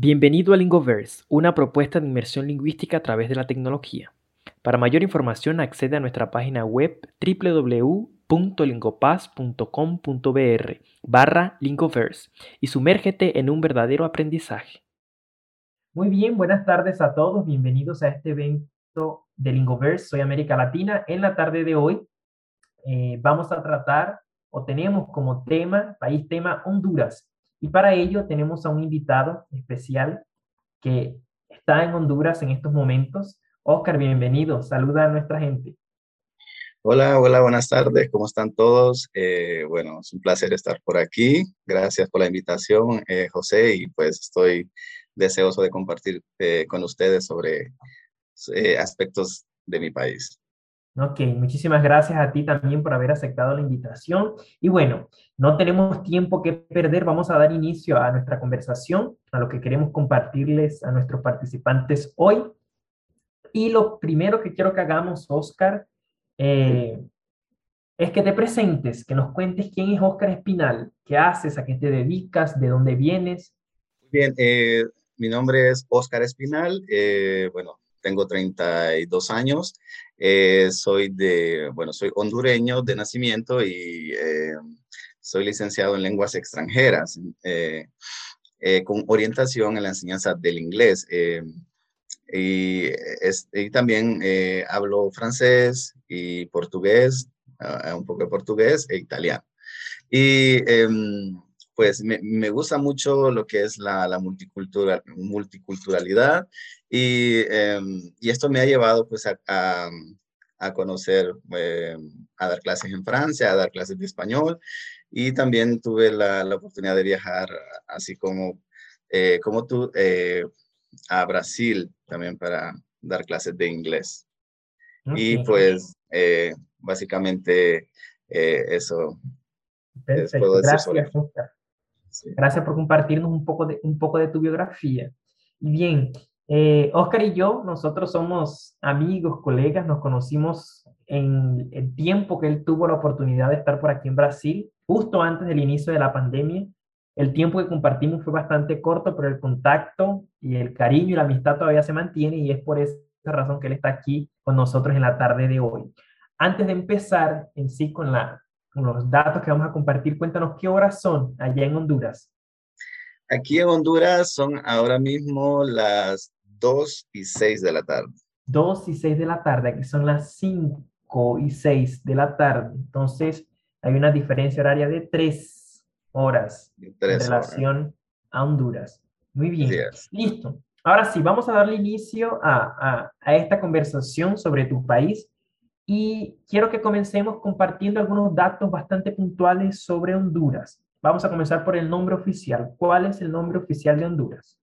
Bienvenido a Lingoverse, una propuesta de inmersión lingüística a través de la tecnología. Para mayor información accede a nuestra página web www.lingopaz.com.br barra Lingoverse y sumérgete en un verdadero aprendizaje. Muy bien, buenas tardes a todos, bienvenidos a este evento de Lingoverse, soy América Latina. En la tarde de hoy eh, vamos a tratar o tenemos como tema, país tema Honduras. Y para ello tenemos a un invitado especial que está en Honduras en estos momentos. Oscar, bienvenido. Saluda a nuestra gente. Hola, hola, buenas tardes. ¿Cómo están todos? Eh, bueno, es un placer estar por aquí. Gracias por la invitación, eh, José, y pues estoy deseoso de compartir eh, con ustedes sobre aspectos de mi país. Ok, muchísimas gracias a ti también por haber aceptado la invitación. Y bueno, no tenemos tiempo que perder, vamos a dar inicio a nuestra conversación, a lo que queremos compartirles a nuestros participantes hoy. Y lo primero que quiero que hagamos, Oscar, eh, es que te presentes, que nos cuentes quién es Oscar Espinal, qué haces, a qué te dedicas, de dónde vienes. Bien, eh, mi nombre es Oscar Espinal, eh, bueno, tengo 32 años, eh, soy de, bueno, soy hondureño de nacimiento y eh, soy licenciado en lenguas extranjeras eh, con orientación en la enseñanza del inglés. Y, y, también hablo francés y portugués, ah, un poco de portugués e italiano. Y em, pues me, me, gusta mucho lo que es la, la multicultural, multiculturalidad y, em, y, esto me ha llevado pues a, a, conocer, em, a dar clases en Francia, a dar clases de español y también tuve la, la oportunidad de viajar así como, eh, como tú eh, a Brasil también para dar clases de inglés. Y pues eh, básicamente eso. Perfecto, gracias. Gracias por compartirnos un poco, de, un poco de tu biografía. Y bien, eh, Oscar y yo, nosotros somos amigos, colegas, nos conocimos en el tiempo que él tuvo la oportunidad de estar por aquí en Brasil, justo antes del inicio de la pandemia. El tiempo que compartimos fue bastante corto, pero el contacto y el cariño y la amistad todavía se mantiene y es por esa razón que él está aquí con nosotros en la tarde de hoy. Antes de empezar en sí con la los datos que vamos a compartir, cuéntanos qué horas son allá en Honduras. Aquí en Honduras son ahora mismo las 2 y 6 de la tarde. 2 y 6 de la tarde, aquí son las 5 y 6 de la tarde. Entonces, hay una diferencia horaria de 3 horas en relación a Honduras. Muy bien. Listo. Ahora sí, vamos a darle inicio a, a, a esta conversación sobre tu país y quiero que comencemos compartiendo algunos datos bastante puntuales sobre Honduras. Vamos a comenzar por el nombre oficial. ¿Cuál es el nombre oficial de Honduras?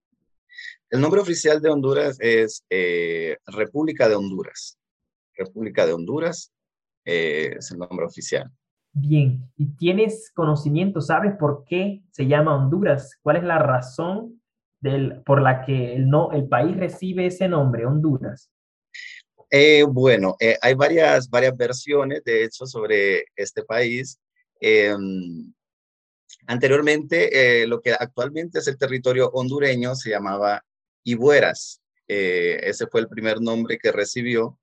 El nombre oficial de Honduras es eh, República de Honduras. República de Honduras eh, es el nombre oficial. Bien, ¿y tienes conocimiento? ¿Sabes por qué se llama Honduras? ¿Cuál es la razón del, por la que el, no, el país recibe ese nombre, Honduras? Eh, bueno, eh, hay varias, varias versiones, de hecho, sobre este país. Em, anteriormente, eh, lo que actualmente es el territorio hondureño se llamaba Ibueras. ese fue el primer nombre que recibió.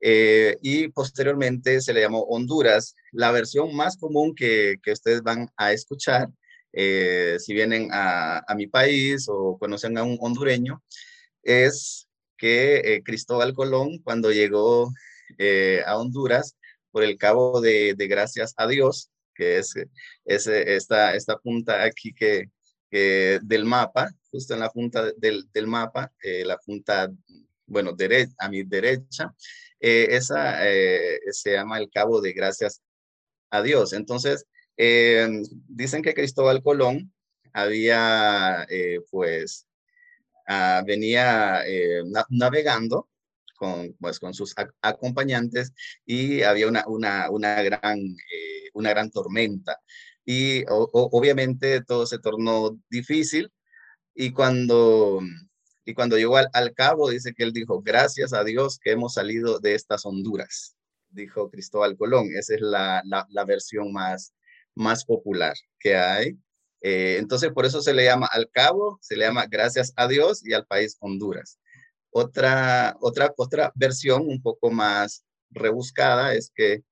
y posteriormente se le llamó Honduras. La versión más común que, que ustedes van a escuchar, si vienen a, a mi país o conocen a un hondureño, es que eh, Cristóbal Colón, cuando llegó eh, a Honduras, por el cabo de, Gracias a Dios, que es, esta, esta punta aquí que, del mapa, justo en la punta del, mapa, eh, la punta, bueno, a mi derecha, esa se llama el cabo de Gracias a Dios. Entonces, dicen que Cristóbal Colón había, pues, Ah, venía eh, navegando con, pues, con sus acompañantes y había una, una, una gran, eh, una gran tormenta. Y obviamente todo se tornó difícil y cuando, y cuando llegó al, cabo, dice que él dijo, gracias a Dios que hemos salido de estas Honduras, dijo Cristóbal Colón. Esa es la, la, la versión más, más popular que hay. Eh, entonces, por eso se le llama al cabo, se le llama gracias a Dios y al país Honduras. Otra, otra, otra versión un poco más rebuscada es que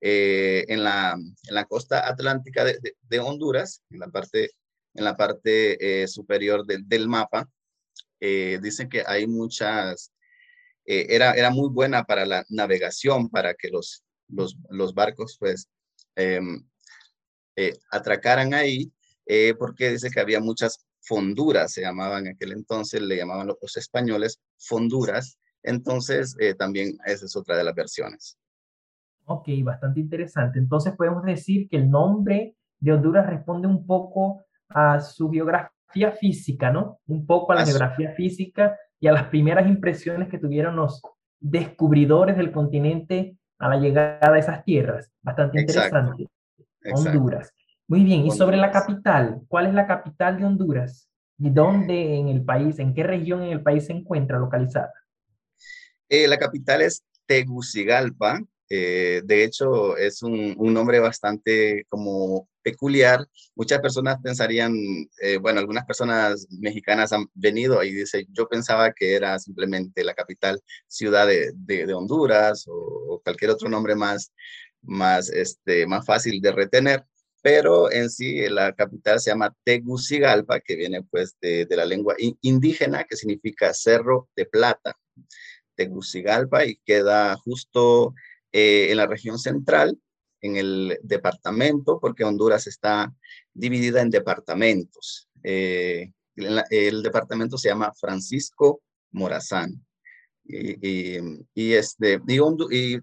eh, en, la, en, la, costa atlántica de, de, Honduras, en la parte, en la parte eh, superior del mapa, dicen que hay muchas, era, era muy buena para la navegación, para que los, los, los barcos pues em, atracaran ahí eh, porque dice que había muchas fonduras, se llamaban en aquel entonces, le llamaban los españoles fonduras. Entonces, eh, también esa es otra de las versiones. Ok, bastante interesante. Entonces, podemos decir que el nombre de Honduras responde un poco a su biografía física, ¿no? Un poco a la biografía física y a las primeras impresiones que tuvieron los descubridores del continente a la llegada a esas tierras. Bastante interesante. Honduras. Muy bien, y sobre la capital, ¿cuál es la capital de Honduras? ¿Y dónde en el país, en qué región en el país se encuentra localizada? Eh, la capital es Tegucigalpa. Eh, de hecho, es un, nombre bastante como peculiar. Muchas personas pensarían, eh, bueno, algunas personas mexicanas han venido y dicen, yo pensaba que era simplemente la capital ciudad de, Honduras o, o, cualquier otro nombre más, más, este, más fácil de retener pero en sí la capital se llama Tegucigalpa, que viene pues de, la lengua indígena, que significa cerro de plata. Tegucigalpa y queda justo eh, en la región central, en el departamento, porque Honduras está dividida en departamentos. Eh, el departamento se llama Francisco Morazán. Y, este, y,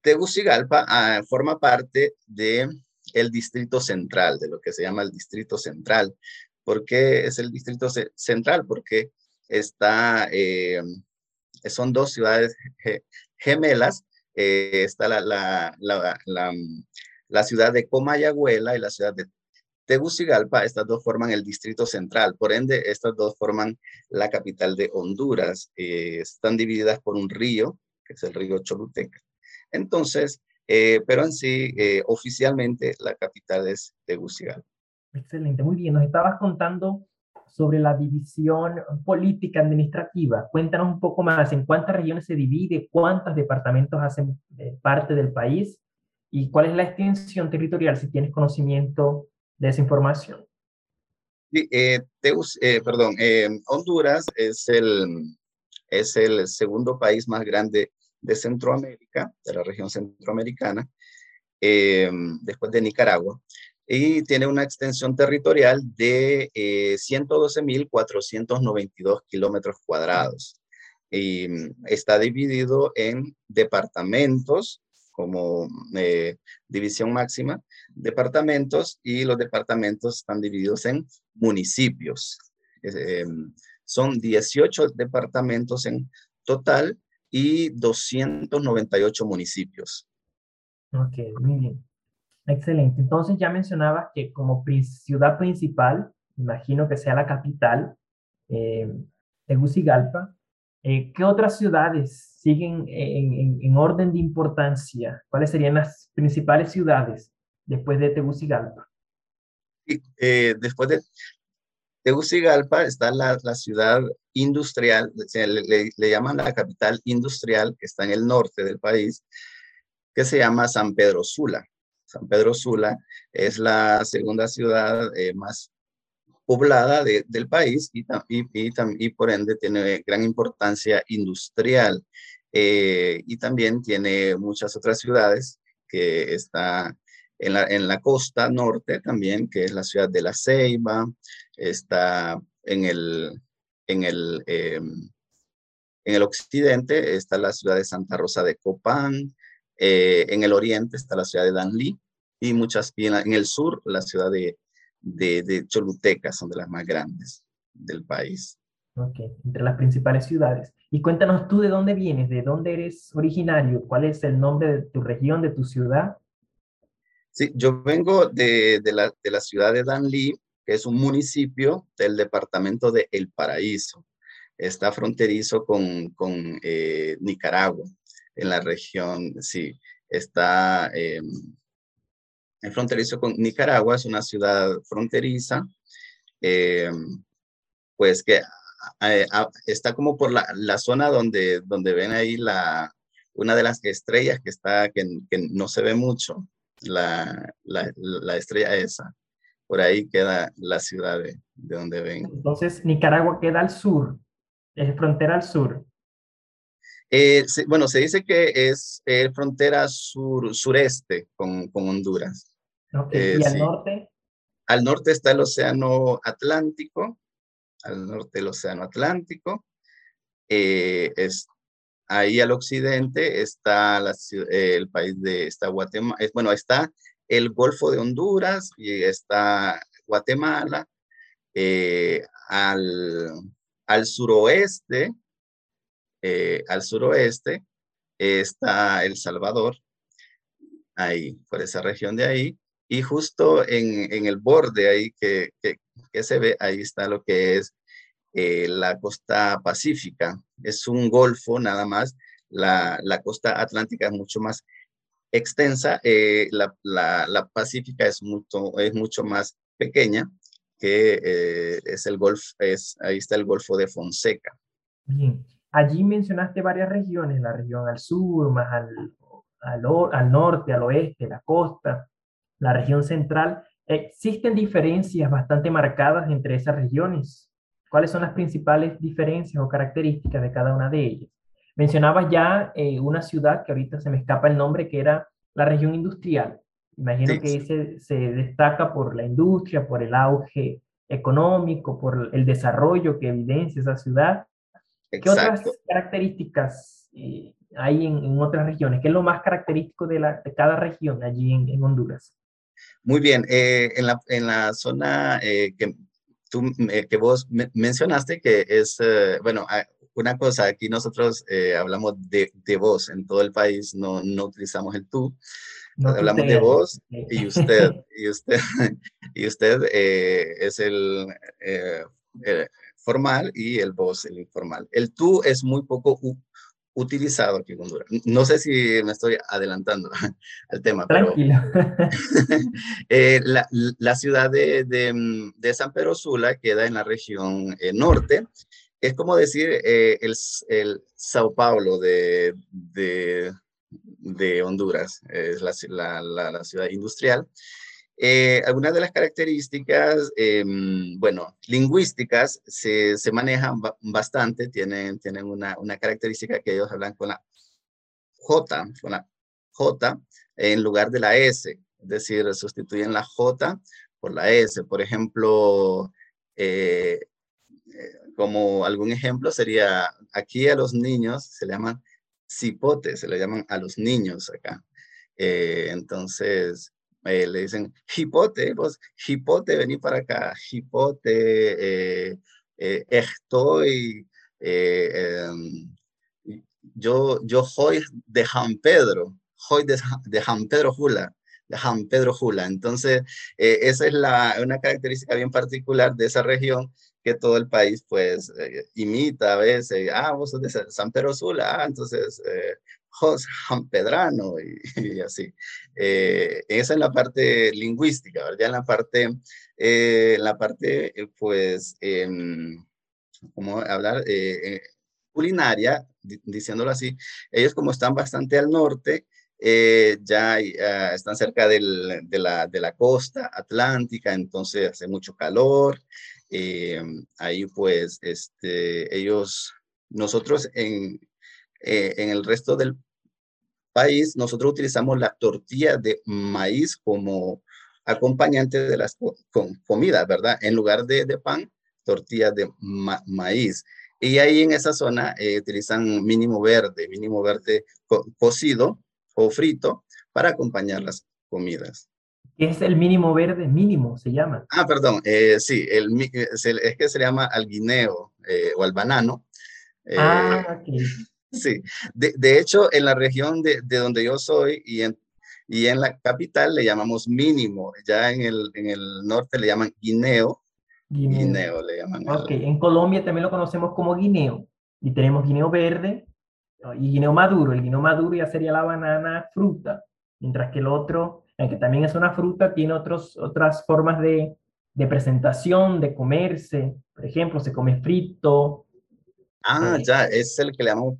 Tegucigalpa ah, forma parte de el distrito central, de lo que se llama el distrito central. ¿Por qué es el distrito central? Porque está, eh, son dos ciudades gemelas. Eh, está la, la, la, ciudad de Comayagüela y la ciudad de Tegucigalpa. Estas dos forman el distrito central. Por ende, estas dos forman la capital de Honduras. Eh, están divididas por un río, que es el río Choluteca. Entonces, eh, pero en sí, eh, oficialmente, la capital es Tegucigalpa. Excelente, muy bien. Nos estabas contando sobre la división política administrativa. Cuéntanos un poco más en cuántas regiones se divide, cuántos departamentos hacen eh, parte del país y cuál es la extensión territorial, si tienes conocimiento de esa información. Sí, perdón, Honduras es el, es el segundo país más grande de Centroamérica, de la región centroamericana, eh, después de Nicaragua, y tiene una extensión territorial de eh, 112.492 kilómetros cuadrados. Y mm, está dividido en departamentos, como eh, división máxima, departamentos, y los departamentos están divididos en municipios. Eh, son 18 departamentos en total y 298 municipios. Ok, muy bien. Excelente. Entonces ya mencionabas que como ciudad principal, imagino que sea la capital, eh, Tegucigalpa, eh, ¿qué otras ciudades siguen en, orden de importancia? ¿Cuáles serían las principales ciudades después de Tegucigalpa? Eh, después de Tegucigalpa está la, ciudad industrial, le, llaman la capital industrial, que está en el norte del país, que se llama San Pedro Sula. San Pedro Sula es la segunda ciudad eh, más poblada del país y, y, por ende tiene gran importancia industrial. Eh, y también tiene muchas otras ciudades que está en la, en la costa norte también, que es la ciudad de La Ceiba, está en el, en el, em, en el occidente está la ciudad de Santa Rosa de Copán, eh, en el oriente está la ciudad de Danlí y muchas, y en, el sur la ciudad de, de, de, Choluteca son de las más grandes del país. Ok, entre las principales ciudades. Y cuéntanos tú de dónde vienes, de dónde eres originario, cuál es el nombre de tu región, de tu ciudad. Sí, yo vengo de, de, la, de la ciudad de Danlí, que es un municipio del departamento de El Paraíso. Está fronterizo con, con eh, Nicaragua, en la región, sí, está, em, es fronterizo con Nicaragua, es una ciudad fronteriza, eh, pues que está como por la, la, zona donde, donde ven ahí la, una de las estrellas que está, que, que no se ve mucho, la, la, la, estrella esa. Por ahí queda la ciudad de, de donde ven. Entonces, Nicaragua queda al sur, es frontera al sur. Eh, bueno, se dice que es eh, frontera sur, sureste con, con Honduras. Okay. ¿Y eh, al norte? Al norte está el Océano Atlántico, al norte el Océano Atlántico. es, ahí al occidente está la, el país de está Guatemala, bueno, está el Golfo de Honduras y está Guatemala. al, al suroeste eh, al suroeste está El Salvador, ahí, por esa región de ahí, y justo en, en el borde ahí que, que, se ve, ahí está lo que es eh, la costa pacífica. Es un golfo nada más, la, la costa atlántica es mucho más extensa, eh, la, la, la, pacífica es mucho, es mucho más pequeña, que es el golfo, es, ahí está el Golfo de Fonseca. Bien. Allí mencionaste varias regiones, la región al sur, más al, al, norte, al oeste, la costa, la región central. ¿Existen diferencias bastante marcadas entre esas regiones? ¿Cuáles son las principales diferencias o características de cada una de ellas? Mencionabas ya eh, una ciudad que ahorita se me escapa el nombre, que era la región industrial. Imagino que ese se destaca por la industria, por el auge económico, por el desarrollo que evidencia esa ciudad. ¿Qué otras características eh, hay en, otras regiones? ¿Qué es lo más característico de, la, de cada región allí en, Honduras? Muy bien, eh, en, la, en, la, zona eh, que, tú, que vos mencionaste, que es, bueno, una cosa, aquí nosotros hablamos de, de, vos en todo el país, no, no utilizamos el tú, hablamos de vos y usted, y usted, y usted es el formal y el vos, el informal. El tú es muy poco utilizado aquí en Honduras. No sé si me estoy adelantando al tema, Tranquilo. Eh, la, ciudad de, de, San Pedro Sula queda en la región eh, norte. Es como decir eh, el, el, Sao Paulo de, de, Honduras, es la, la ciudad industrial. Eh, algunas de las características, em, bueno, lingüísticas se, se manejan bastante, tienen, tienen una, una, característica que ellos hablan con la J, con la J en lugar de la S, es decir, sustituyen la J por la S. Por ejemplo, eh, eh, como algún ejemplo sería, aquí a los niños se le llaman cipotes, se le llaman a los niños acá. entonces, eh, le dicen, hipote, vos, hipote, vení para acá, hipote, eh, eh, estoy, em, yo, yo soy de San Pedro, soy de, de San Pedro Jula, San Pedro Jula. Entonces, esa es la, una característica bien particular de esa región que todo el país pues imita a veces, ah, vos sos de San Pedro Sula, ah, entonces San Pedrano y, así. Eh, esa es la parte lingüística, ¿verdad? Ya en la parte, eh, la parte eh, pues, em, ¿cómo hablar? culinaria, diciéndolo así, ellos como están bastante al norte, ya están cerca de, la, de, la, costa atlántica, entonces hace mucho calor. ahí pues este, ellos, nosotros en, en el resto del país, nosotros utilizamos la tortilla de maíz como acompañante de las comidas, ¿verdad? En lugar de, de pan, tortilla de maíz. Y ahí en esa zona eh, utilizan mínimo verde, mínimo verde cocido o frito para acompañar las comidas. ¿Qué es el mínimo verde? Mínimo se llama. Ah, perdón, eh, sí, el, es, es, que se llama al guineo eh, o al banano. ah, ok. Sí, de, de, hecho, en la región de, de, donde yo soy y en, y en la capital le llamamos mínimo, ya en el, en el norte le llaman guineo. Guineo, le llaman. Ok, en Colombia también lo conocemos como guineo y tenemos guineo verde y guineo maduro. El guineo maduro ya sería la banana fruta, mientras que el otro aunque también es una fruta, tiene otros, otras formas de, de presentación, de comerse. Por ejemplo, se come frito. Ah, eh, ya, es el que le llamamos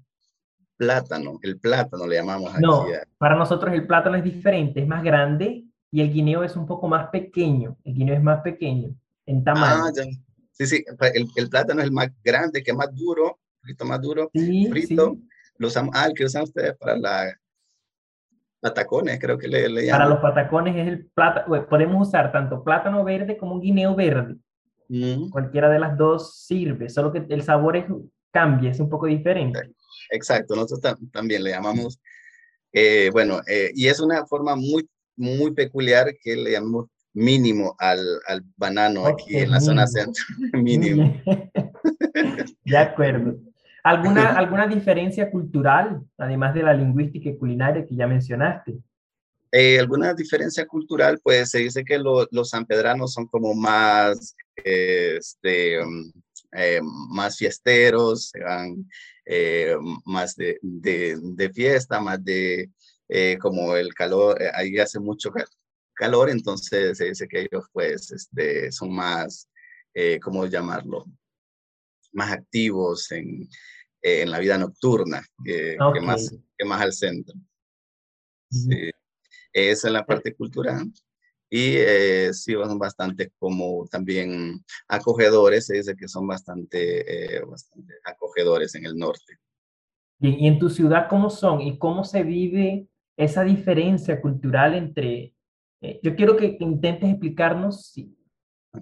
plátano. El plátano le llamamos aquí. No, para nosotros el plátano es diferente, es más grande y el guineo es un poco más pequeño. El guineo es más pequeño en tamaño. Ah, ya. Sí, sí, el, el, plátano es el más grande, que es más duro, frito más duro, frito. Lo usamos, ah, el que usan ustedes para la patacones, creo que le, le llaman. Para los patacones es el plátano, podemos usar tanto plátano verde como un guineo verde. Mm. Cualquiera de las dos sirve, solo que el sabor es, cambia, es un poco diferente. Exacto, nosotros también le llamamos, eh, bueno, eh, y es una forma muy, muy peculiar que le llamamos mínimo al, al banano aquí en la zona centro, mínimo. de acuerdo. ¿Alguna, ¿Alguna diferencia cultural, además de la lingüística y culinaria que ya mencionaste? Eh, alguna diferencia cultural, pues se dice que los sanpedranos son como más, este, mm, eh, más fiesteros, eh, más de, de, fiesta, más de como el calor, ahí hace mucho calor, entonces se dice que ellos pues este, son más, ¿cómo llamarlo? Más activos en, en la vida nocturna que, más, que más al centro. Esa es la parte cultural. Y eh, sí, son bastante como también acogedores, se dice que son bastante, eh, bastante acogedores en el norte. ¿Y en tu ciudad cómo son? ¿Y cómo se vive esa diferencia cultural entre... Eh, yo quiero que intentes explicarnos si,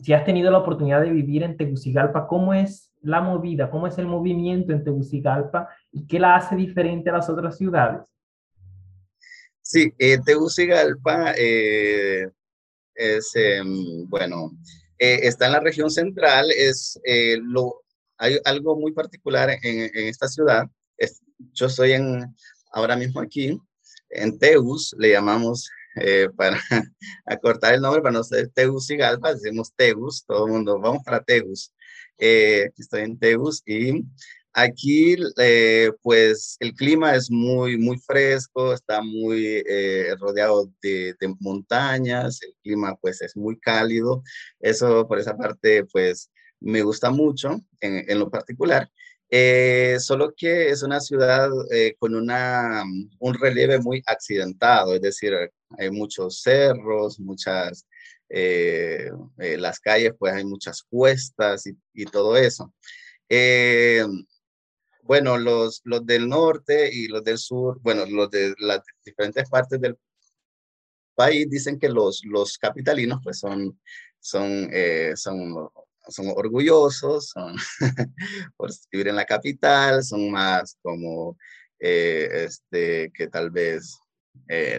si has tenido la oportunidad de vivir en Tegucigalpa, cómo es la movida, cómo es el movimiento en Tegucigalpa y qué la hace diferente a las otras ciudades. Sí, eh, Tegucigalpa eh, es, em, bueno, eh, está en la región central, es, eh, lo, hay algo muy particular en, esta ciudad. yo estoy en, ahora mismo aquí, en Tegus, le llamamos para acortar el nombre, para no ser Tegucigalpa, decimos Tegus, todo el mundo, vamos para Tegus. Eh, estoy en Tegus y aquí eh, pues el clima es muy, muy fresco, está muy eh, rodeado de, montañas, el clima pues es muy cálido, eso por esa parte pues me gusta mucho en, lo particular. solo que es una ciudad con una, un relieve muy accidentado, es decir, hay muchos cerros, muchas eh, eh, las calles, pues hay muchas cuestas y, todo eso. Eh, bueno, los, los del norte y los del sur, bueno, los de las diferentes partes del país dicen que los, los capitalinos pues son, son, son, son orgullosos, son por vivir en la capital, son más como este, que tal vez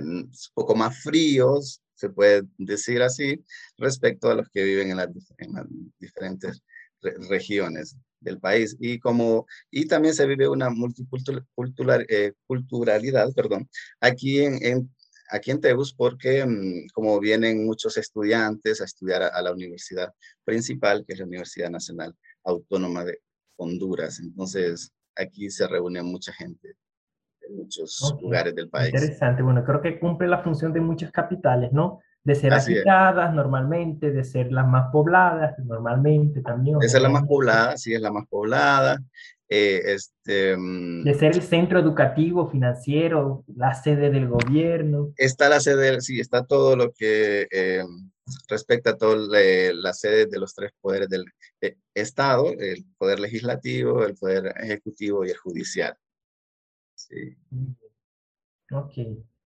un poco más fríos, se puede decir así, respecto a los que viven en las, diferentes regiones del país. Y, como, y también se vive una multicultural, eh, perdón, aquí en, aquí en porque mm, como vienen muchos estudiantes a estudiar a, la universidad principal, que es la Universidad Nacional Autónoma de Honduras. Entonces, aquí se reúne mucha gente muchos lugares del país. Interesante, bueno, creo que cumple la función de muchas capitales, ¿no? De ser agitadas normalmente, de ser las más pobladas normalmente también. Esa es la más poblada, sí, es la más poblada. Eh, este, mm, de ser el centro educativo, financiero, la sede del gobierno. Está la sede, sí, está todo lo que eh, respecta a todas las sedes de los tres poderes del eh, Estado, el poder legislativo, el poder ejecutivo y el judicial. Sí. Ok.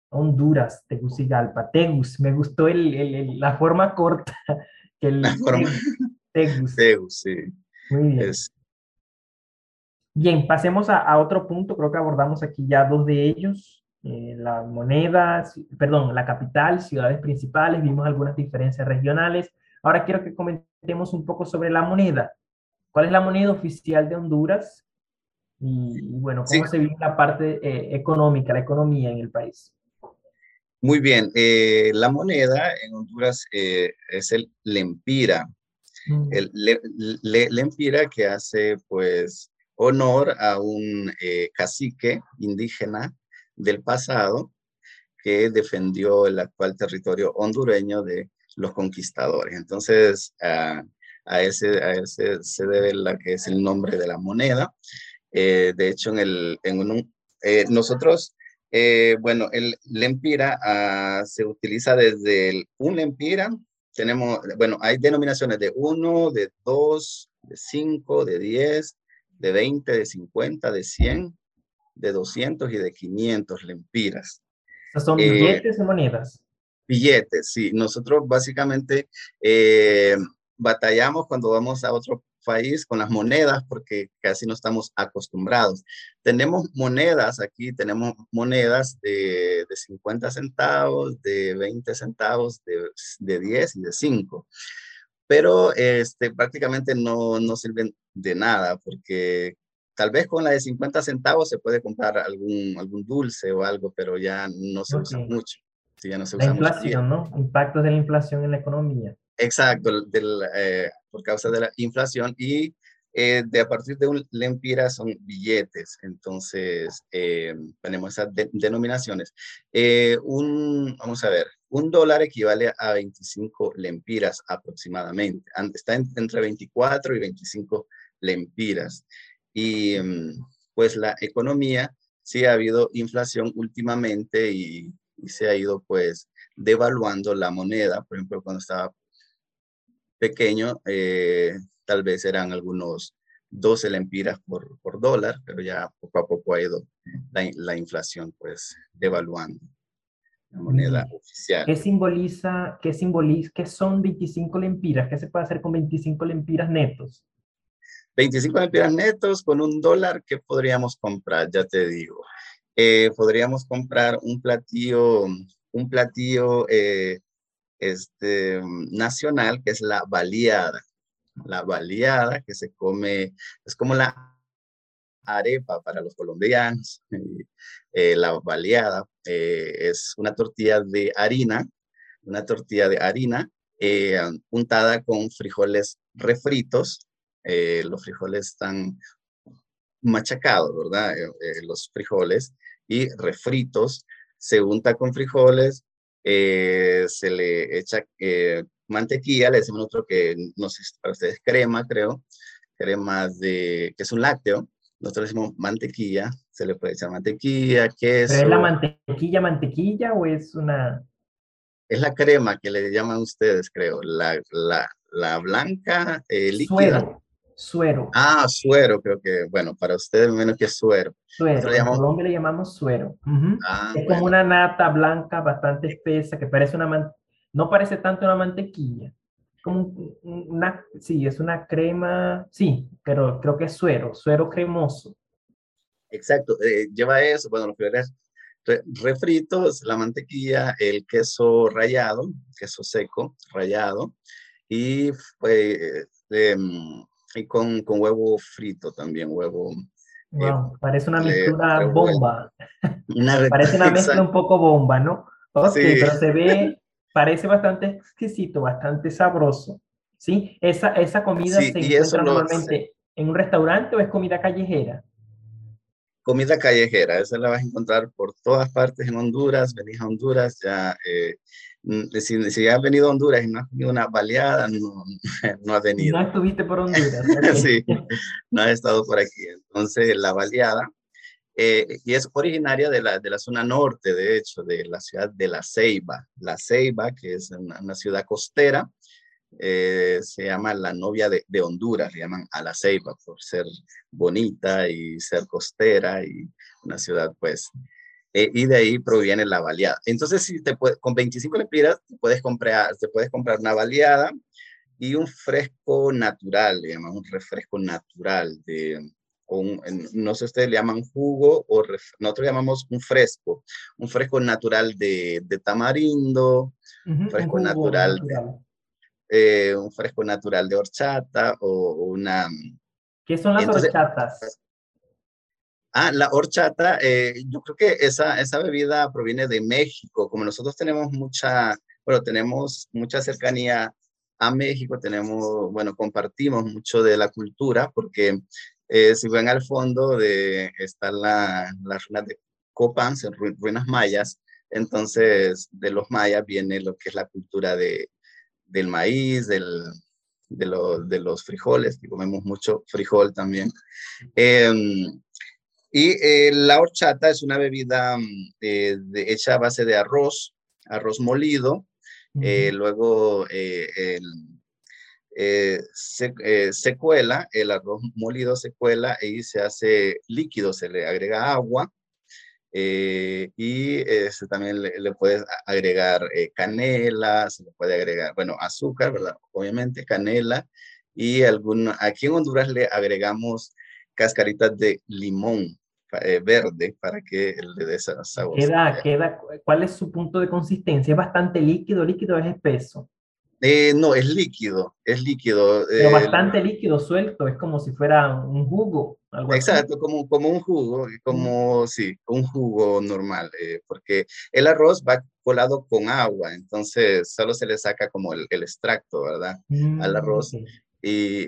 Honduras, Tegucigalpa. Tegus, me gustó el, el, la forma corta. Que el, la forma... Tegus. Tegus, sí. Muy bien. Bien, pasemos a, a, otro punto. Creo que abordamos aquí ya dos de ellos. Eh, la moneda, perdón, la capital, ciudades principales. Vimos algunas diferencias regionales. Ahora quiero que comentemos un poco sobre la moneda. ¿Cuál es la moneda oficial de Honduras? Y, bueno, cómo se vive la parte eh, económica, la economía en el país. Muy bien, eh, la moneda en Honduras eh, es el lempira. Mm. El lempira que hace pues honor a un cacique indígena del pasado que defendió el actual territorio hondureño de los conquistadores. Entonces, a, ese, a ese se debe la que es el nombre de la moneda. Eh, de hecho, en, el, en un, eh, nosotros, eh, bueno, el lempira ah, se utiliza desde el, un lempira, tenemos, bueno, hay denominaciones de 1, de 2, de 5, de 10, de 20, de 50, de 100, de 200 y de 500 lempiras. ¿Son billetes o monedas? Billetes, sí. Nosotros básicamente eh, batallamos cuando vamos a otro país con las monedas porque casi no estamos acostumbrados. Tenemos monedas aquí, tenemos monedas de, de 50 centavos, de 20 centavos, de, de 10 y de 5 pero este, prácticamente no, no sirven de nada porque tal vez con la de 50 centavos se puede comprar algún, algún dulce o algo, pero ya no se usa mucho. ya no se la inflación, ¿no? Impactos de la inflación en la economía. Exacto, del, eh, por causa de la inflación y eh, de a partir de un lempira son billetes, entonces eh, tenemos esas denominaciones. un, vamos a ver, un dólar equivale a 25 lempiras aproximadamente, está entre 24 y 25 lempiras. Y mm, pues la economía sí ha habido inflación últimamente y, y se ha ido pues devaluando la moneda, por ejemplo, cuando estaba pequeño, eh, tal vez eran algunos 12 lempiras por, por, dólar, pero ya poco a poco ha ido la, la inflación pues devaluando la moneda oficial. ¿Qué simboliza, qué simboliza, qué son 25 lempiras? ¿Qué se puede hacer con 25 lempiras netos? 25 lempiras netos con un dólar, ¿qué podríamos comprar? Ya te digo. Eh, podríamos comprar un platillo, un platillo eh, este, nacional, que es la baleada. La baleada que se come, es como la arepa para los colombianos. Eh, la baleada eh, es una tortilla de harina, una tortilla de harina eh, untada con frijoles refritos. los frijoles están machacados, ¿verdad? los frijoles y refritos. Se unta con frijoles, eh, se le echa eh, mantequilla, le decimos nosotros que, no sé si para ustedes crema, creo, crema de, que es un lácteo, nosotros decimos mantequilla, se le puede echar mantequilla, queso. ¿Pero es la mantequilla, mantequilla o es una...? Es la crema que le llaman ustedes, creo, la, la, la blanca eh, líquida. Suero. Ah, suero, creo que, bueno, para ustedes menos que suero. Suero, en Colombia le llamamos suero. Ah, es como una nata blanca bastante espesa que parece una, no parece tanto una mantequilla. Como una, sí, es una crema, sí, pero creo que es suero, suero cremoso. Exacto, eh, lleva eso, bueno, los frijoles refritos, la mantequilla, el queso rallado, queso seco, rallado, y pues, em, y con, con huevo frito también, huevo. Eh, parece una mezcla bomba. parece una mezcla un poco bomba, ¿no? Ok, pero se ve, parece bastante exquisito, bastante sabroso. ¿Sí? Esa, esa comida se encuentra normalmente en un restaurante o es comida callejera? Comida callejera, esa la vas a encontrar por todas partes en Honduras. Venís a Honduras, ya eh, si, si has venido a Honduras y no has comido una baleada, no, no has venido. No estuviste por Honduras. sí, no has estado por aquí. Entonces, la baleada, eh, y es originaria de la, de la zona norte, de hecho, de la ciudad de La Ceiba. La Ceiba, que es una, ciudad costera, eh, se llama la novia de, de, Honduras, le llaman a La Ceiba por ser bonita y ser costera y una ciudad, pues, eh, y de ahí proviene la baleada. Entonces, si te puede, con 25 lempiras, te puedes comprar, te puedes comprar una baleada y un fresco natural, le llaman un refresco natural de, un, no sé si ustedes le llaman jugo o nosotros llamamos un fresco, un fresco natural de, de tamarindo, un fresco natural, De, eh, un fresco natural de horchata o, una... ¿Qué son las horchatas? Ah, la horchata, eh, yo creo que esa, esa bebida proviene de México. Como nosotros tenemos mucha, bueno, tenemos mucha cercanía a México, tenemos, bueno, compartimos mucho de la cultura, porque eh, si ven al fondo de, está la, las ruinas de Copán, ruinas mayas, Entonces, de los mayas viene lo que es la cultura de, del maíz, del, de, de, los frijoles, que comemos mucho frijol también. Em, y eh, la horchata es una bebida eh, hecha a base de arroz, arroz molido, eh, luego se, se, cuela, el arroz molido se cuela y se hace líquido, se le agrega agua y este, también le, puedes agregar canela, se le puede agregar, bueno, azúcar, ¿verdad? Obviamente, canela. Y aquí en Honduras le agregamos cascaritas de limón eh, verde para que le dé sabor. Queda, queda, ¿Cuál es su punto de consistencia? ¿Es bastante líquido, líquido es espeso? Eh, no, es líquido, es líquido. Pero eh, bastante líquido, suelto, es como si fuera un jugo. Algo exacto, Como, como un jugo, como, sí, un jugo normal, eh, porque el arroz va colado con agua, entonces solo se le saca como el, extracto, ¿verdad? Al mm, arroz. Y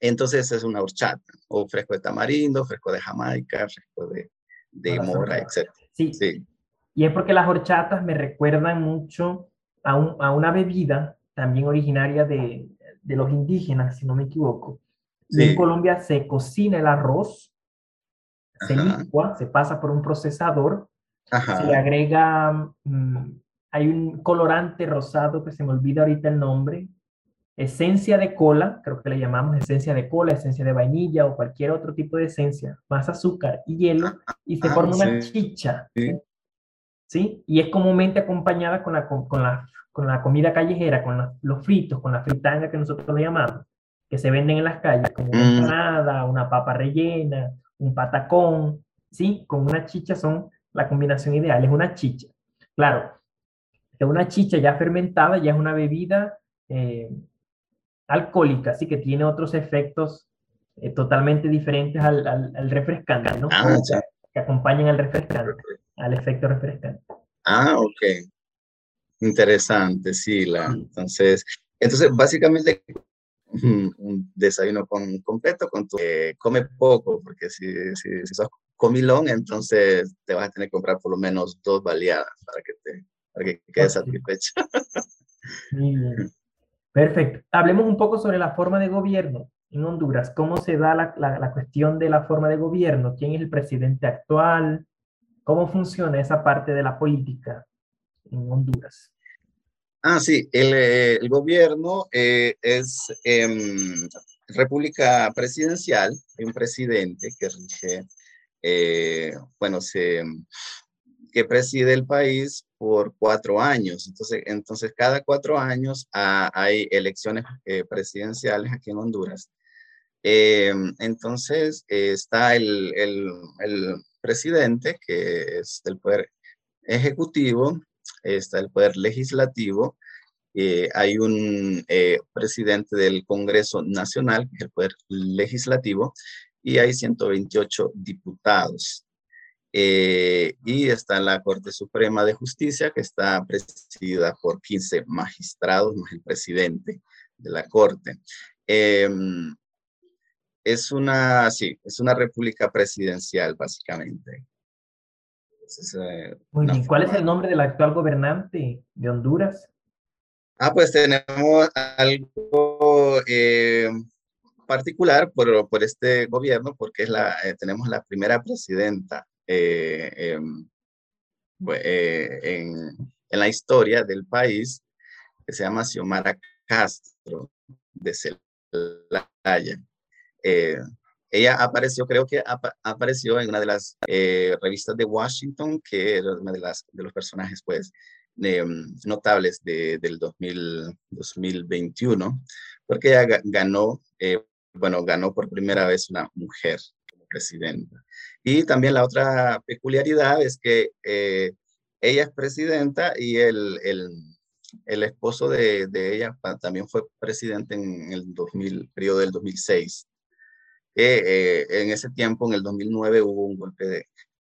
entonces es una horchata, o fresco de tamarindo, fresco de jamaica, fresco de, de mora, etc. Sí. sí. Y es porque las horchatas me recuerdan mucho a, una bebida también originaria de, los indígenas, si no me equivoco. en Colombia se cocina el arroz, se licua, se pasa por un procesador, se le agrega, mm, hay un colorante rosado que se me olvida ahorita el nombre, esencia de cola, creo que le llamamos esencia de cola, esencia de vainilla o cualquier otro tipo de esencia, más azúcar y hielo, y se ah, forma una chicha. ¿sí? Y es comúnmente acompañada con la, con la, con la comida callejera, con los fritos, con la fritanga que nosotros le llamamos, que se venden en las calles, como una mm. empanada, una papa rellena, un patacón, ¿sí? Con una chicha son la combinación ideal, es una chicha. Claro, es una chicha ya fermentada, ya es una bebida eh, alcohólica, así que tiene otros efectos eh, totalmente diferentes al, al, refrescante, ¿no? Ah, que acompañan al refrescante al efecto refrescante. Ah, ok. Interesante, sí. La, entonces, entonces, básicamente, un desayuno con, completo, con tu, eh, come poco, porque si, si, sos comilón, entonces te vas a tener que comprar por lo menos dos baleadas para que te para que quedes satisfecho. Perfecto. Hablemos un poco sobre la forma de gobierno en Honduras. ¿Cómo se da la, la, cuestión de la forma de gobierno? ¿Quién es el presidente actual? ¿Cómo funciona esa parte de la política en Honduras? Ah, sí, el, eh, gobierno eh, es eh, república presidencial, hay un presidente que rige, eh, bueno, se, que preside el país por cuatro años. Entonces, entonces cada cuatro años ah, hay elecciones presidenciales aquí en Honduras. entonces está el, el, el presidente, que es del poder ejecutivo, está el poder legislativo, eh, hay un eh, presidente del Congreso Nacional, que es el poder legislativo, y hay 128 diputados. Eh, y está la Corte Suprema de Justicia, que está presidida por 15 magistrados, más el presidente de la Corte. Em, es una, sí, es una república presidencial, básicamente. Eh, ¿Cuál es el nombre del actual gobernante de Honduras? Ah, pues tenemos algo eh, particular por, por, este gobierno, porque es la, tenemos la primera presidenta em, en, en, la historia del país, que se llama Xiomara Castro de Celaya. Eh, ella apareció, creo que apareció en una de las eh, revistas de Washington, que era una de, las, de los personajes, pues, mm, notables de, del 2000, 2021, porque ella ganó, eh, bueno, ganó por primera vez una mujer presidenta. Y también la otra peculiaridad es que ella es presidenta y el, el, el esposo de, de, ella también fue presidente en el 2000, periodo del 2006 que eh, en ese tiempo, en el 2009, hubo un golpe de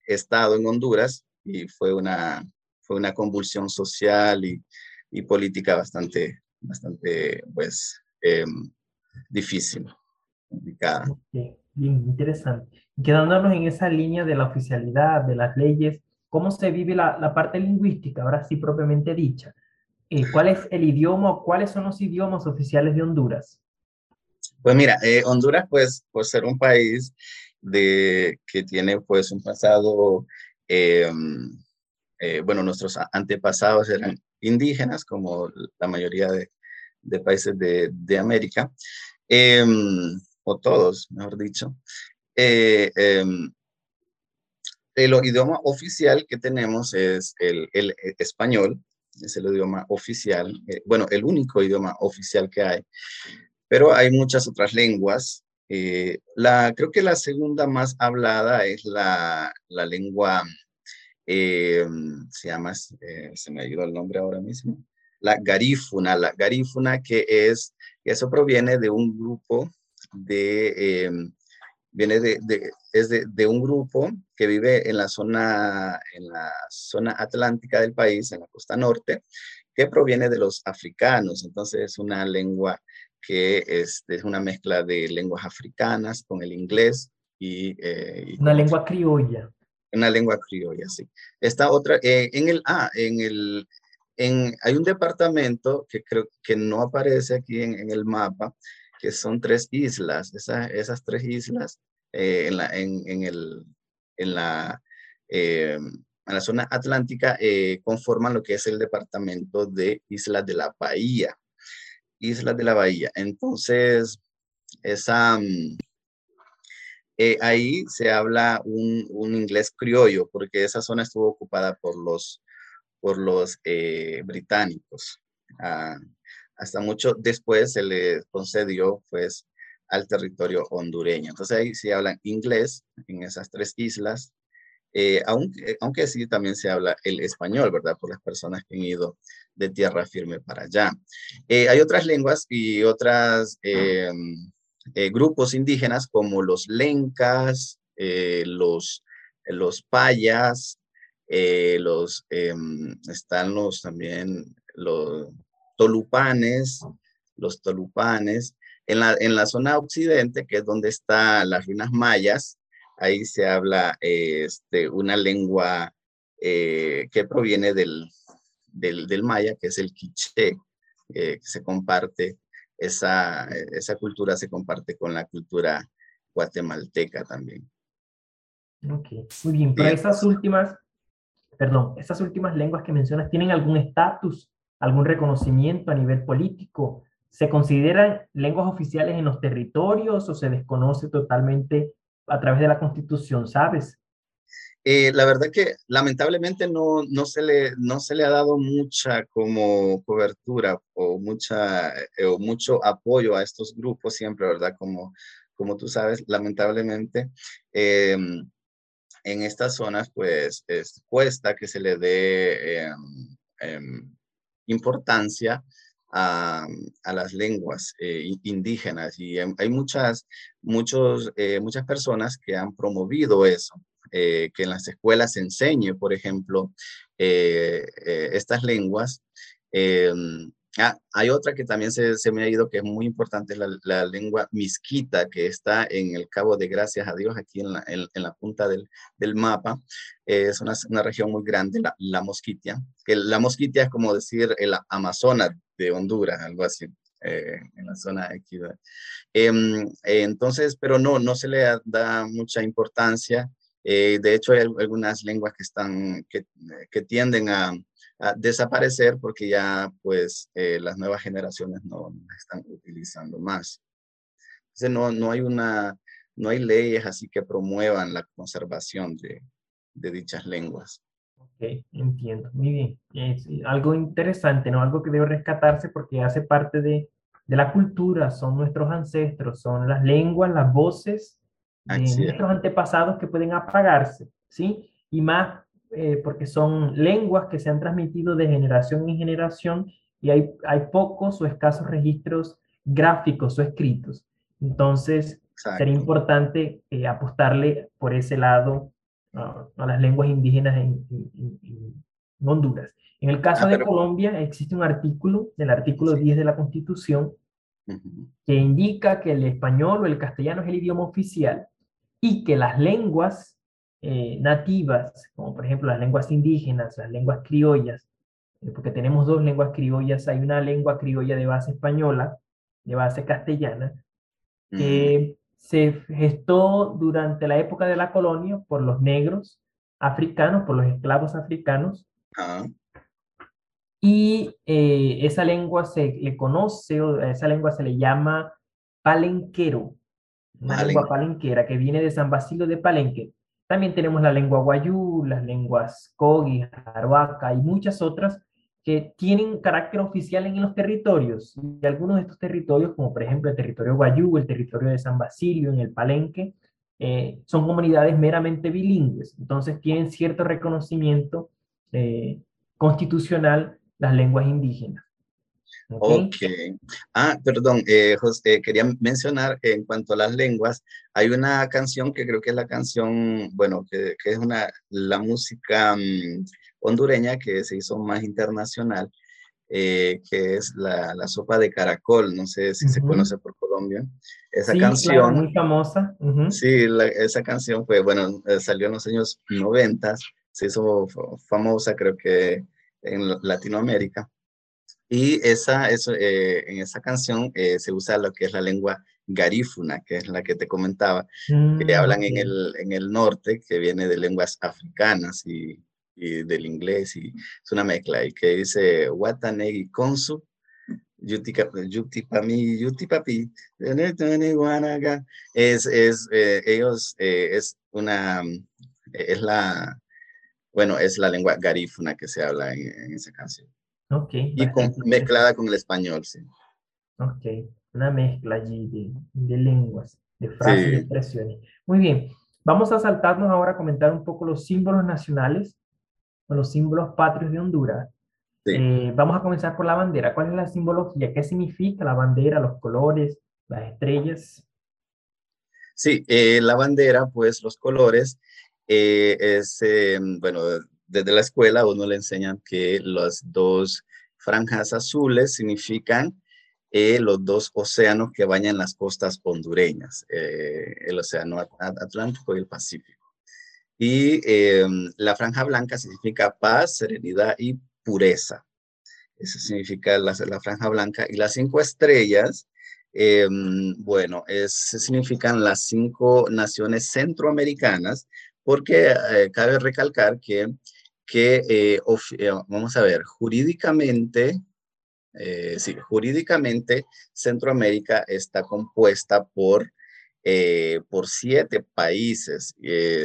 Estado en Honduras y fue una, fue una convulsión social y, y política bastante, bastante pues, em, difícil, complicada. Bien, interesante. Quedándonos en esa línea de la oficialidad, de las leyes, cómo se vive la, la parte lingüística, ahora sí propiamente dicha. Eh, ¿Cuál es el idioma o cuáles son los idiomas oficiales de Honduras? Pues mira, eh, Honduras, pues, por ser un país de, que tiene pues un pasado, em, eh, bueno, nuestros antepasados eran indígenas, como la mayoría de, de países de, de América, em, o todos, mejor dicho. Em, el idioma oficial que tenemos es el, español, es el idioma oficial, eh, bueno, el único idioma oficial que hay, pero hay muchas otras lenguas. Eh, la, creo que la segunda más hablada es la, la lengua, eh, se llama, se me ido el nombre ahora mismo, la garífuna, la garífuna que es, eso proviene de un grupo de viene de, es de, un grupo que vive en la, zona, en la zona atlántica del país, en la costa norte, que proviene de los africanos. Entonces es una lengua que es, es una mezcla de lenguas africanas con el inglés y... Eh, una lengua criolla. Una lengua criolla, sí. Esta otra, eh, en el, ah, en el, en, hay un departamento que creo que no aparece aquí en, en el mapa, que son tres islas. esas tres islas eh, en, la, en, el, en, la, eh, en zona atlántica eh, conforman lo que es el departamento de Islas de la Bahía. Islas de la Bahía. Entonces, esa, mm, ahí se habla un, un, inglés criollo, porque esa zona estuvo ocupada por los, por los británicos. Ah, hasta mucho después se le concedió, pues, al territorio hondureño. Entonces ahí sí hablan inglés en esas tres islas, eh, aunque, aunque sí también se habla el español, ¿verdad? Por las personas que han ido de tierra firme para allá. Eh, hay otras lenguas y otros eh, grupos indígenas como los lencas, los, los payas, los, están los también los tolupanes, los tolupanes, en la, en la zona occidente, que es donde están las ruinas mayas, ahí se habla este, una lengua eh, que proviene del, del, maya, que es el quiché, que se comparte, esa, esa cultura se comparte con la cultura guatemalteca también. Ok, muy bien, pero esas últimas, perdón, esas últimas lenguas que mencionas, ¿tienen algún estatus, algún reconocimiento a nivel político? ¿Se consideran lenguas oficiales en los territorios o se desconoce totalmente a través de la constitución, sabes? Eh, la verdad que lamentablemente no, no, se le, no se le ha dado mucha como cobertura o, mucha, eh, o mucho apoyo a estos grupos siempre, ¿verdad? Como, como tú sabes, lamentablemente em, en estas zonas pues es, cuesta que se le dé em, em, importancia a, las lenguas eh, indígenas y hay muchas, muchos, eh, muchas personas que han promovido eso, eh, que en las escuelas se enseñe, por ejemplo, estas lenguas. Ah, hay otra que también se, me ha ido que es muy importante, la, la lengua misquita, que está en el Cabo de Gracias a Dios, aquí en la, punta del, mapa. es una, región muy grande, la, la Mosquitia. El, la Mosquitia es como decir el Amazonas de Honduras, algo así. Eh, en la zona aquí. Em, entonces, pero no, no se le da mucha importancia. Eh, de hecho, hay algunas lenguas que, están, que, que tienden a, desaparecer porque ya pues eh, las nuevas generaciones no las están utilizando más. Entonces no, no hay una, no hay leyes así que promuevan la conservación de, de dichas lenguas. Ok, entiendo. Muy bien. Es algo interesante, ¿no? Algo que debe rescatarse porque hace parte de, de la cultura, son nuestros ancestros, son las lenguas, las voces de nuestros antepasados que pueden apagarse, ¿sí? Y más eh, porque son lenguas que se han transmitido de generación en generación y hay, hay pocos o escasos registros gráficos o escritos. Entonces, sería importante eh, apostarle por ese lado a las lenguas indígenas en, Honduras. En el caso ah, de Colombia, existe un artículo, del artículo 10 de la Constitución, que indica que el español o el castellano es el idioma oficial y que las lenguas eh, nativas, como por ejemplo las lenguas indígenas, las lenguas criollas, eh, porque tenemos dos lenguas criollas, hay una lengua criolla de base española, de base castellana, que se gestó durante la época de la colonia por los negros africanos, por los esclavos africanos, ah. y eh, esa lengua se le conoce, o a esa lengua se le llama palenquero, una lengua palenquera que viene de San Basilio de Palenque. También tenemos la lengua guayú, las lenguas kogi, arhuaca y muchas otras que tienen carácter oficial en los territorios. Y algunos de estos territorios, como por ejemplo el territorio guayú, el territorio de San Basilio, en el Palenque, eh, son comunidades meramente bilingües. Entonces tienen cierto reconocimiento eh, constitucional las lenguas indígenas. Ok. Ah, perdón, eh, José, quería mencionar en cuanto a las lenguas, hay una canción que creo que es la canción, bueno, que, que es una, la música mm, hondureña que se hizo más internacional, eh, que es la, la, sopa de caracol, no sé si se conoce por Colombia. Esa canción. muy famosa. Sí, esa canción fue, bueno, eh, salió en los años 90, se hizo famosa creo que en Latinoamérica. Y esa, eso, eh, en esa canción eh, se usa lo que es la lengua garífuna, que es la que te comentaba, que mm, hablan en el, en el norte, que viene de lenguas africanas y, y, del inglés, y es una mezcla, y que dice Watanegi Konsu, Yuti Pami, Yuti Papi, es, es, eh, ellos, es una, es la, bueno, es la lengua garífuna que se habla en, en esa canción. Ok. Y mezclada con el español, sí. Ok, una mezcla allí de, de lenguas, de frases y expresiones. Muy bien, vamos a saltarnos ahora a comentar un poco los símbolos nacionales o los símbolos patrios de Honduras. Eh, vamos a comenzar por la bandera. ¿Cuál es la simbología? ¿Qué significa la bandera, los colores, las estrellas? Sí, eh, la bandera, pues los colores, eh, es, bueno, desde la escuela uno le enseñan que las dos franjas azules significan eh, los dos océanos que bañan las costas hondureñas, eh, el océano Atlántico y el Pacífico. Y em, la franja blanca significa paz, serenidad y pureza. Eso significa la, franja blanca. Y las cinco estrellas, em, bueno, es, significan las cinco naciones centroamericanas, porque eh, cabe recalcar que que, eh, eh, vamos a ver, jurídicamente, eh, sí, jurídicamente Centroamérica está compuesta por, por siete países,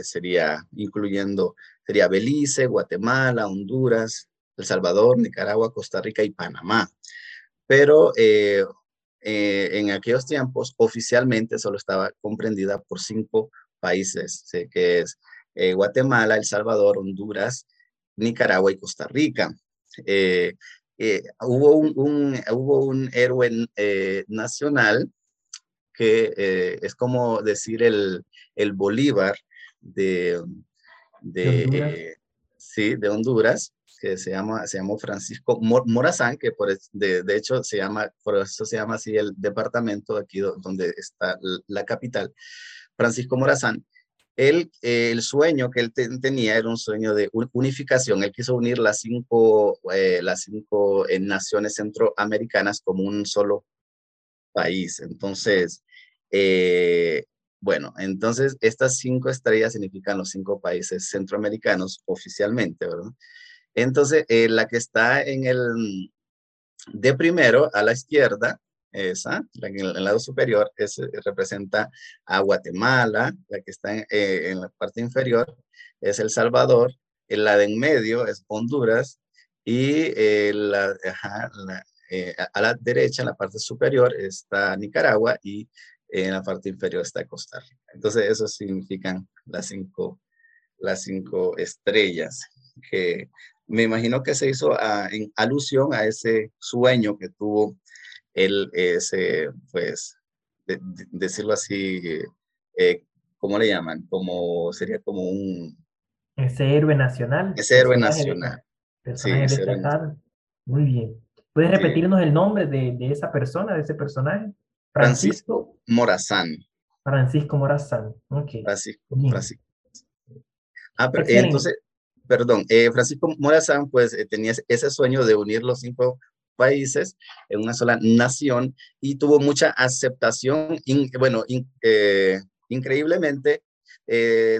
sería incluyendo, sería Belice, Guatemala, Honduras, El Salvador, Nicaragua, Costa Rica y Panamá. Pero en aquellos tiempos oficialmente solo estaba comprendida por cinco países, que es Guatemala, El Salvador, Honduras, Nicaragua y Costa Rica. Eh, eh, hubo, un, hubo un héroe eh, nacional que es como decir el, el Bolívar de, de, Honduras. sí, de Honduras, que se llama, se llamó Francisco Morazán, que por, de, de, hecho se llama, por eso se llama así el departamento aquí donde está la capital, Francisco Morazán, eh, el sueño que él tenía era un sueño de unificación. Él quiso unir las cinco, eh, las cinco eh, naciones centroamericanas como un solo país. Entonces, bueno, entonces estas cinco estrellas significan los cinco países centroamericanos oficialmente, ¿verdad? Entonces, la que está en el de primero a la izquierda esa, la en el lado superior, es, eh, representa a Guatemala, la que está eh, en, la parte inferior es El Salvador, en la de en medio es Honduras y eh, la, a la derecha, en la parte superior, está Nicaragua y en la parte inferior está Costa Rica. Entonces, eso significan las cinco, las cinco estrellas que me imagino que se hizo en alusión a ese sueño que tuvo él es, pues, decirlo así, eh, ¿cómo le llaman? Como, sería como un... Ese héroe nacional. Ese héroe nacional. sí, Muy bien. ¿Puedes repetirnos el nombre de, de, esa persona, de ese personaje? Francisco, Morazán. Francisco Morazán. Okay. Francisco, Ah, pero entonces, perdón, Francisco Morazán pues tenía ese sueño de unir los cinco países en una sola nación y tuvo mucha aceptación, bueno, increíblemente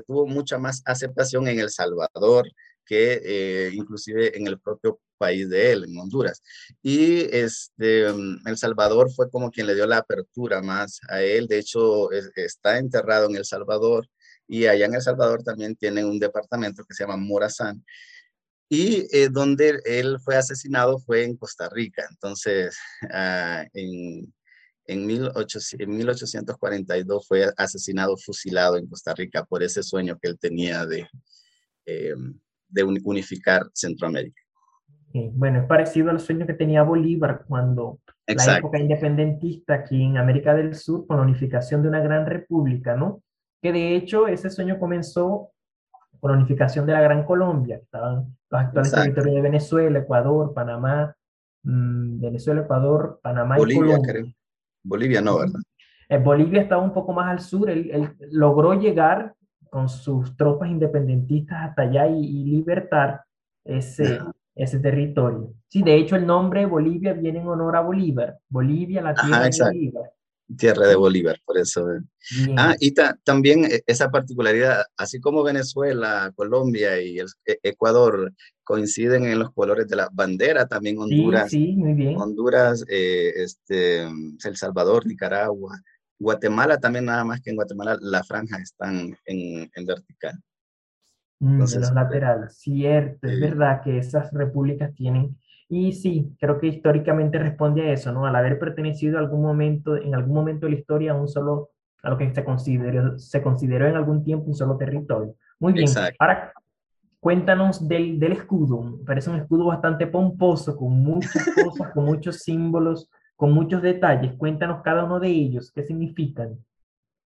tuvo mucha más aceptación en El Salvador, que eh, inclusive en el propio país de él, en Honduras. Y este, mm, El Salvador fue como quien le dio la apertura más a él. De hecho, está enterrado en El Salvador y allá en El Salvador también tienen un departamento que se llama Morazán. Y eh, donde él fue asesinado fue en Costa Rica. Entonces, ah, en, en, 1842 fue asesinado, fusilado en Costa Rica por ese sueño que él tenía de, de unificar Centroamérica. Bueno, es parecido al sueño que tenía Bolívar cuando la época independentista aquí en América del Sur con la unificación de una gran república, ¿no? Que de hecho ese sueño comenzó la unificación de la Gran Colombia, estaban los actuales territorios de Venezuela, Ecuador, Panamá, mm, Venezuela, Ecuador, Panamá y Colombia. Bolivia no, ¿verdad? Eh, Bolivia estaba un poco más al sur, él logró llegar con sus tropas independentistas hasta allá y, libertar ese, ese territorio. Sí, de hecho el nombre Bolivia viene en honor a Bolívar. Bolivia, la tierra de Bolívar. Tierra de Bolívar, por eso. Eh. Ah, y también eh, esa particularidad, así como Venezuela, Colombia y el, e, Ecuador coinciden en los colores de la bandera, también Honduras, sí, muy bien. Honduras, eh, este, El Salvador, Nicaragua, Guatemala también, nada más que en Guatemala, la franja están en, en vertical. Mm, Entonces, los laterales, cierto, es verdad que esas repúblicas tienen, y sí, creo que históricamente responde a eso, ¿no? Al haber pertenecido algún momento, en algún momento de la historia a un solo, a lo que se consideró, se consideró en algún tiempo un solo territorio. Muy bien, ahora cuéntanos del, del escudo, parece un escudo bastante pomposo, con muchas cosas, con muchos símbolos, con muchos detalles. Cuéntanos cada uno de ellos, ¿qué significan?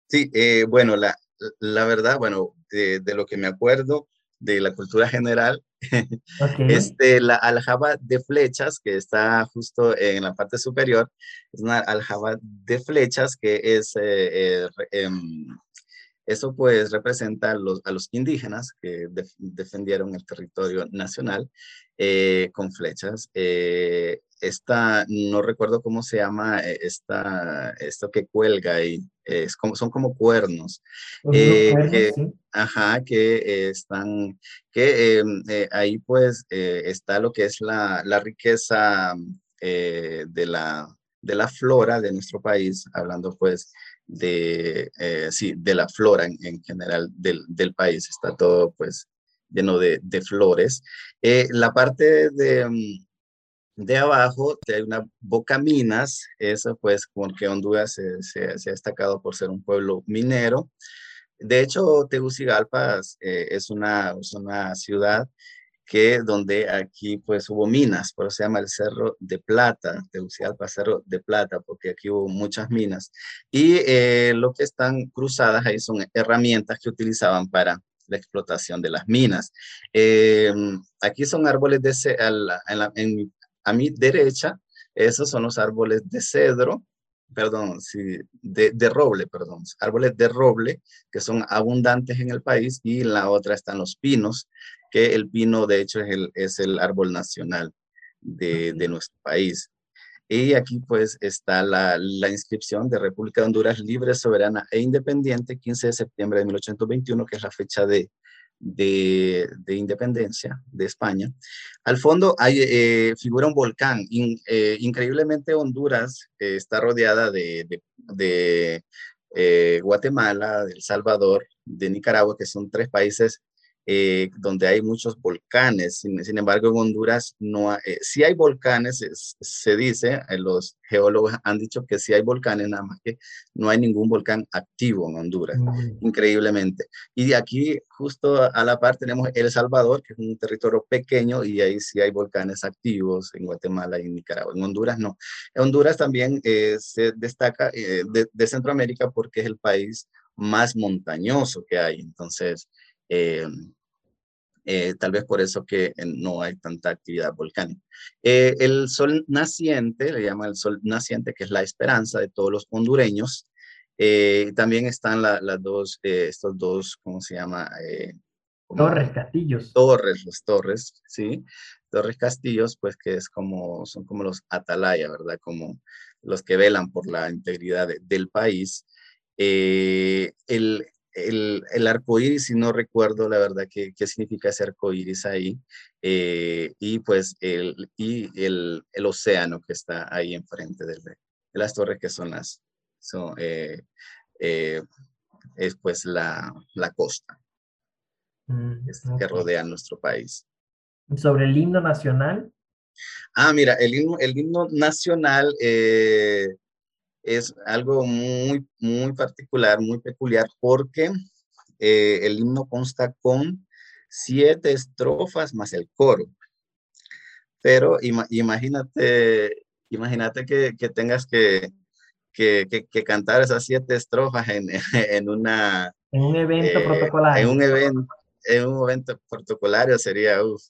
Sí, eh, bueno, la, la, verdad, bueno, de, lo que me acuerdo de la cultura general, este, la aljaba de flechas que está justo en la parte superior, es una aljaba de flechas que es eh, eh, em, eso pues representa a los, a los indígenas que defendieron el territorio nacional eh, con flechas. Eh, esta, no recuerdo cómo se llama, eh, esta, esto que cuelga ahí, es como, son como cuernos. que, Ajá, que están, que em, ahí pues está lo que es la, la riqueza de, la, de la flora de nuestro país, hablando pues de, eh, sí, de la flora en, general del, del, país. Está todo pues lleno de, de flores. Eh, la parte de, mm, de abajo hay una boca minas, eso pues porque Honduras se, se, ha destacado por ser un pueblo minero. De hecho, Tegucigalpa eh, es, una, es una ciudad que donde aquí pues hubo minas, por eso se llama el Cerro de Plata, Tegucigalpa Cerro de Plata, porque aquí hubo muchas minas. Y eh, lo que están cruzadas ahí son herramientas que utilizaban para la explotación de las minas. Em, aquí son árboles de en, a mi derecha, esos son los árboles de cedro, perdón, sí, de, de, roble, perdón, árboles de roble que son abundantes en el país y en la otra están los pinos, que el pino de hecho es el, es el árbol nacional de, de nuestro país. Y aquí pues está la, la, inscripción de República de Honduras libre, soberana e independiente, 15 de septiembre de 1821, que es la fecha de, de, de independencia de España. Al fondo hay, eh, figura un volcán. Eh, increíblemente Honduras eh, está rodeada de, de, de Guatemala, de El Salvador, de Nicaragua, que son tres países eh, donde hay muchos volcanes. Sin, embargo, en Honduras no eh, sí hay volcanes, se dice, eh, los geólogos han dicho que sí hay volcanes, nada más que no hay ningún volcán activo en Honduras, mm. increíblemente. Y de aquí, justo a la par, tenemos El Salvador, que es un territorio pequeño, y ahí sí hay volcanes activos en Guatemala y Nicaragua. En Honduras no. En Honduras también se destaca de, de Centroamérica porque es el país más montañoso que hay. Entonces, eh, eh, tal vez por eso que eh, no hay tanta actividad volcánica. el sol naciente, le llama el sol naciente, que es la esperanza de todos los hondureños. también están las dos, estos dos, ¿cómo se llama? torres, castillos. Torres, los torres, sí. Torres Castillos, pues que es como, son como los atalaya, ¿verdad? Como los que velan por la integridad del país. Eh, el, el, el arco iris, si no recuerdo la verdad qué, qué significa ese arco iris ahí, eh, y pues el, y el, el, océano que está ahí enfrente de, de las torres que son las, son, eh, es pues la, la costa mm, que rodea nuestro país sobre el himno nacional? Ah, mira, el himno, el himno nacional eh, es algo muy, muy particular, muy peculiar, porque eh, el himno consta con siete estrofas más el coro. Pero imagínate, imagínate que, que tengas que, que, que, cantar esas siete estrofas en, en una... En un evento eh, protocolario. En un evento, en un evento protocolario sería, uf,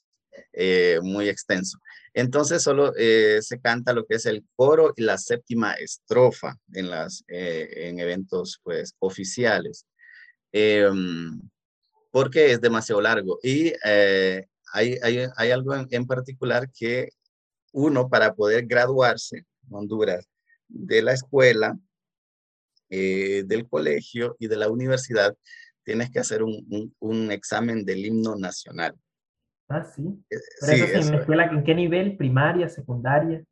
eh, muy extenso. Entonces solo eh, se canta lo que es el coro y la séptima estrofa en, las, eh, en eventos pues oficiales, em, porque es demasiado largo. Y hay, hay, hay, algo en, particular que uno para poder graduarse en Honduras de la escuela, del colegio y de la universidad, tienes que hacer un, un examen del himno nacional. Ah, sí. Eh, Pero eso en la escuela, ¿en qué nivel? ¿Primaria, secundaria?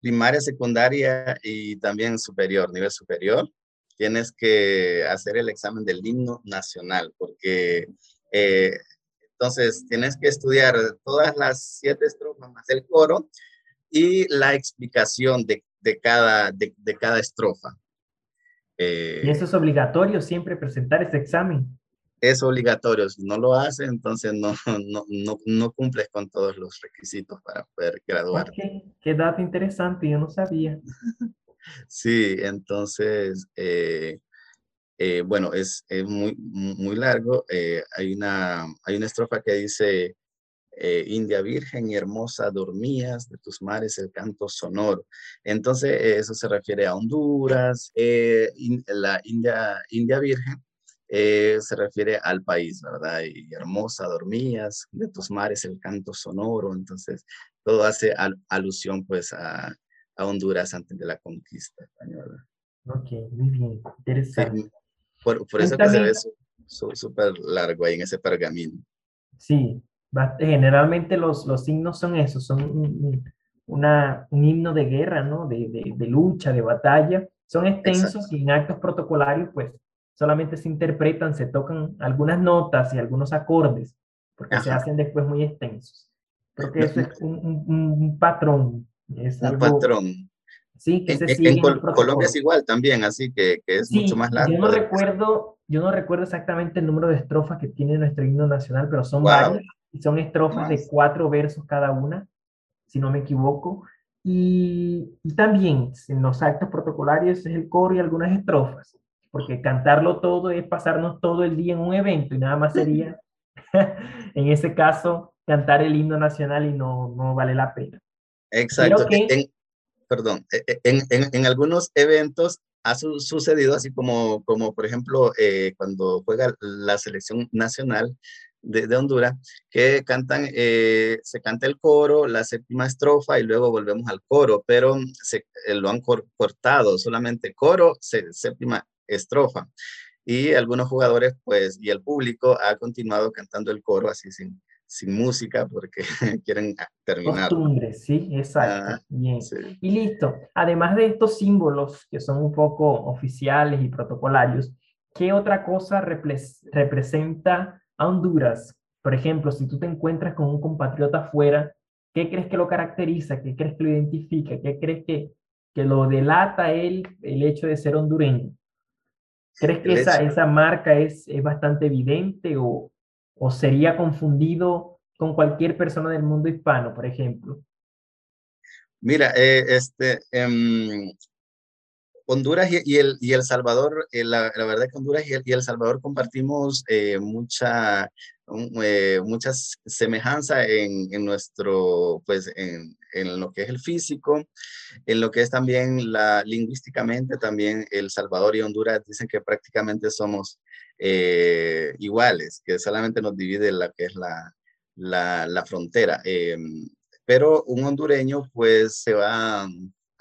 Primaria, secundaria y también superior, nivel superior. Tienes que hacer el examen del himno nacional, porque eh, entonces tienes que estudiar todas las siete estrofas más el coro y la explicación de, de cada, de, de, cada estrofa. ¿Y eso es obligatorio siempre presentar ese examen? Es obligatorio. Si no lo haces, entonces no, no, no, no, cumples con todos los requisitos para poder graduar. Qué dato interesante, yo no sabía. sí, entonces, eh, eh, bueno, es, es, muy, muy largo. Eh, hay, una, hay una estrofa que dice, India Virgen y hermosa dormías, de tus mares el canto sonoro. Entonces, eso se refiere a Honduras, la India, India Virgen eh, se refiere al país, ¿verdad? Y hermosa dormías, de tus mares el canto sonoro, entonces todo hace alusión pues a, Honduras antes de la conquista española. Ok, muy bien, interesante. por, eso que se ve súper largo ahí en ese pergamino. Sí, generalmente los, los signos son esos, son un, una, un himno de guerra, ¿no? De, de, de lucha, de batalla. Son extensos y en actos protocolarios, pues solamente se interpretan, se tocan algunas notas y algunos acordes, porque se hacen después muy extensos. Creo que eso es un, patrón. Es un patrón. Sí, que se sigue en, Colombia es igual también, así que, que es mucho más largo. Yo no, recuerdo, yo no recuerdo exactamente el número de estrofas que tiene nuestro himno nacional, pero son varias, y son estrofas de cuatro versos cada una, si no me equivoco. Y, y, también en los actos protocolarios es el coro y algunas estrofas porque cantarlo todo es pasarnos todo el día en un evento y nada más sería, en ese caso, cantar el himno nacional y no, no vale la pena. Exacto. perdón, e, e, en, en, en, algunos eventos ha sucedido así como, como por ejemplo, eh, cuando juega la selección nacional de, de Honduras, que cantan, eh, se canta el coro, la séptima estrofa y luego volvemos al coro, pero se, eh, lo han cortado, solamente coro, séptima estrofa. Y algunos jugadores, pues, y el público ha continuado cantando el coro así sin, sin música porque quieren terminar. Costumbre, sí, exacto. Ah, Bien. Y listo. Además de estos símbolos que son un poco oficiales y protocolarios, ¿qué otra cosa representa a Honduras? Por ejemplo, si tú te encuentras con un compatriota afuera, ¿qué crees que lo caracteriza? ¿Qué crees que lo identifica? ¿Qué crees que, que lo delata él el hecho de ser hondureño? ¿Crees que esa, esa marca es, es bastante evidente o, o sería confundido con cualquier persona del mundo hispano, por ejemplo? Mira, eh, este, em, Honduras y, el, y El Salvador, eh, la, la, verdad que Honduras y El, y el Salvador compartimos eh, mucha, eh, muchas semejanzas en, en, nuestro, pues en, en, lo que es el físico, en lo que es también la lingüísticamente, también El Salvador y Honduras dicen que prácticamente somos iguales, que solamente nos divide la que es la, la, la frontera. pero un hondureño pues se va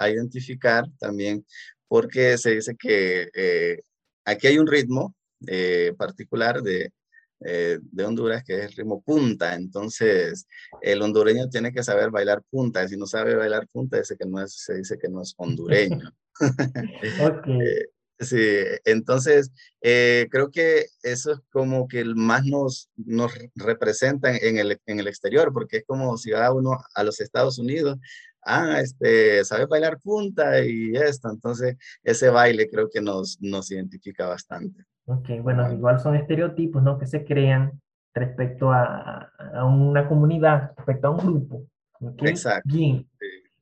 a identificar también porque se dice que eh, aquí hay un ritmo eh, particular de, eh, de Honduras que es el ritmo punta, entonces el hondureño tiene que saber bailar punta, si no sabe bailar punta dice que no es, se dice que no es hondureño. okay. Sí, entonces creo que eso es como que más nos, nos representa en el, en el exterior, porque es como si va uno a los Estados Unidos ah, este, sabe bailar punta y esto. Entonces, ese baile creo que nos, nos identifica bastante. Ok, bueno, igual son estereotipos, ¿no? Que se crean respecto a, a una comunidad, respecto a un grupo. Exacto. Bien.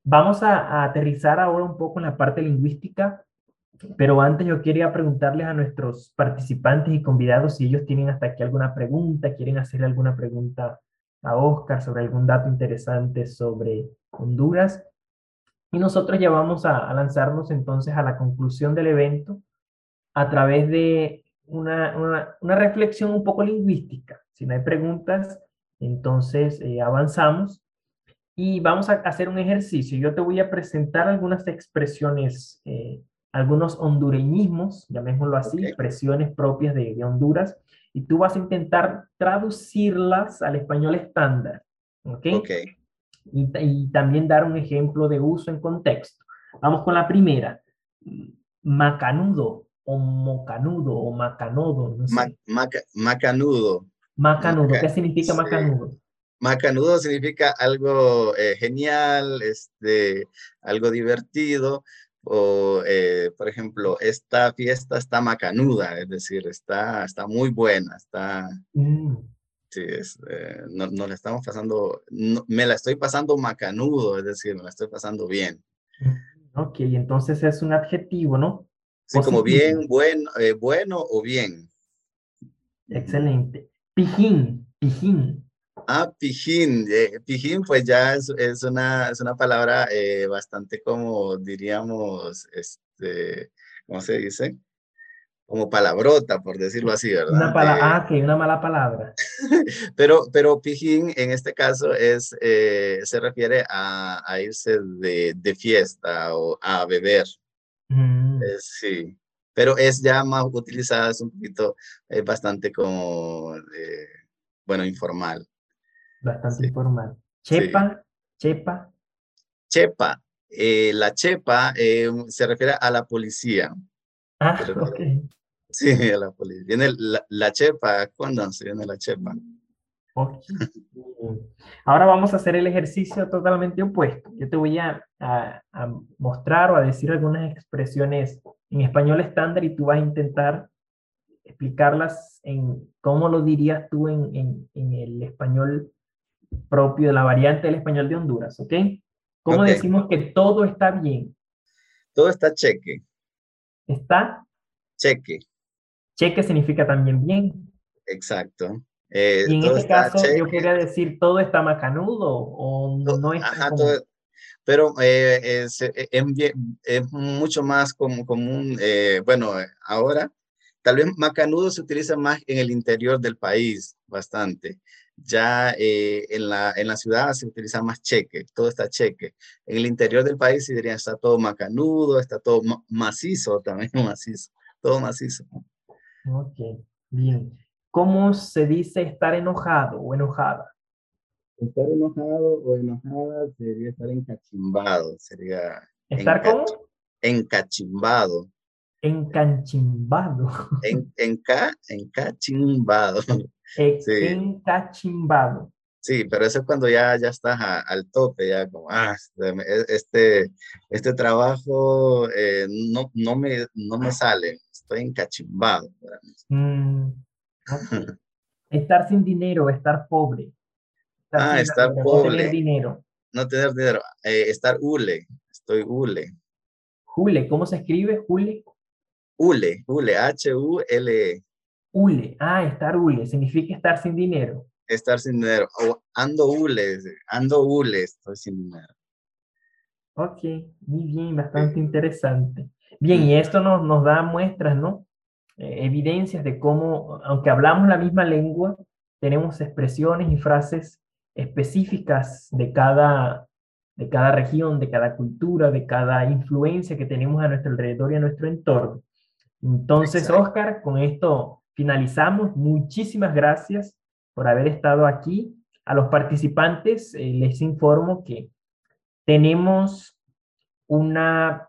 Vamos a, a, aterrizar ahora un poco en la parte lingüística, pero antes yo quería preguntarles a nuestros participantes y convidados si ellos tienen hasta aquí alguna pregunta, quieren hacer alguna pregunta a Oscar sobre algún dato interesante sobre Honduras. Y nosotros ya vamos a, lanzarnos entonces a la conclusión del evento a través de una, una, reflexión un poco lingüística. Si no hay preguntas, entonces eh, avanzamos y vamos a hacer un ejercicio. Yo te voy a presentar algunas expresiones, eh, algunos hondureñismos, llamémoslo así, expresiones propias de, de Honduras, y tú vas a intentar traducirlas al español estándar. ¿Ok? okay. Y, también dar un ejemplo de uso en contexto. Vamos con la primera. Macanudo o mocanudo o macanodo. No sé. macanudo. Macanudo. ¿Qué significa macanudo? Macanudo significa algo eh, genial, este, algo divertido, o, eh, por ejemplo, esta fiesta está macanuda, es decir, está, está muy buena, está... Mm. Sí, es, eh, no, no la estamos pasando, me la estoy pasando macanudo, es decir, me la estoy pasando bien. Mm, ok, entonces es un adjetivo, ¿no? Sí, como bien, bueno, eh, bueno o bien. Excelente. Pijín, pijín. Ah, pijín. Eh, pijín, pues ya es, es, una, es una palabra eh, bastante como diríamos, este, ¿cómo se dice? Como palabrota, por decirlo así, ¿verdad? Una palabra, ah, que una mala palabra. pero, pero pijín en este caso es, eh, se refiere a, a irse de, de, fiesta o a beber. Mm. sí, pero es ya más utilizada, es un poquito, es bastante como, bueno, informal. Bastante informal. Chepa, chepa. Chepa. Eh, la chepa eh, se refiere a la policía. Ah, ok. Sí, a la policía. Viene la, chepa, ¿cuándo se viene la chepa? Ahora vamos a hacer el ejercicio totalmente opuesto. Yo te voy a, a, mostrar o a decir algunas expresiones en español estándar y tú vas a intentar explicarlas en cómo lo dirías tú en, en, en el español propio de la variante del español de Honduras, ¿ok? ¿Cómo decimos que todo está bien? Todo está cheque. ¿Está? Cheque. Cheque significa también bien. Exacto. Eh, y en este caso yo quería decir todo está macanudo o no está pero eh, es, eh, es, mucho más común, bueno, ahora tal vez macanudo se utiliza más en el interior del país bastante. Ya eh, en, la, en la ciudad se utiliza más cheque, todo está cheque. En el interior del país se diría está todo macanudo, está todo macizo también, macizo, todo macizo. Ok, bien. ¿Cómo se dice estar enojado o enojada? Estar enojado o enojada sería estar encachimbado, sería... ¿Estar cómo? Encachimbado. Encachimbado. En, enca, encachimbado. Encachimbado. Sí, pero eso es cuando ya, ya estás al tope, ya como, ah, este, este trabajo eh, no, no, me, no me sale, estoy encachimbado. Mm, estar sin dinero, estar pobre. ah, estar pobre. No tener dinero. No tener dinero, eh, estar hule, estoy hule. Jule, ¿cómo se escribe Jule? Ule, Ule, H-U-L-E. Ule, ah, estar Ule, significa estar sin dinero. Estar sin dinero, ando Ule, ando Ule, estoy sin dinero. Ok, muy bien, bastante interesante. Bien, y esto nos, nos da muestras, ¿no? Eh, evidencias de cómo, aunque hablamos la misma lengua, tenemos expresiones y frases específicas de cada, de cada región, de cada cultura, de cada influencia que tenemos a nuestro alrededor y a nuestro entorno. Entonces, Oscar, con esto finalizamos. Muchísimas gracias por haber estado aquí. A los participantes eh, les informo que tenemos una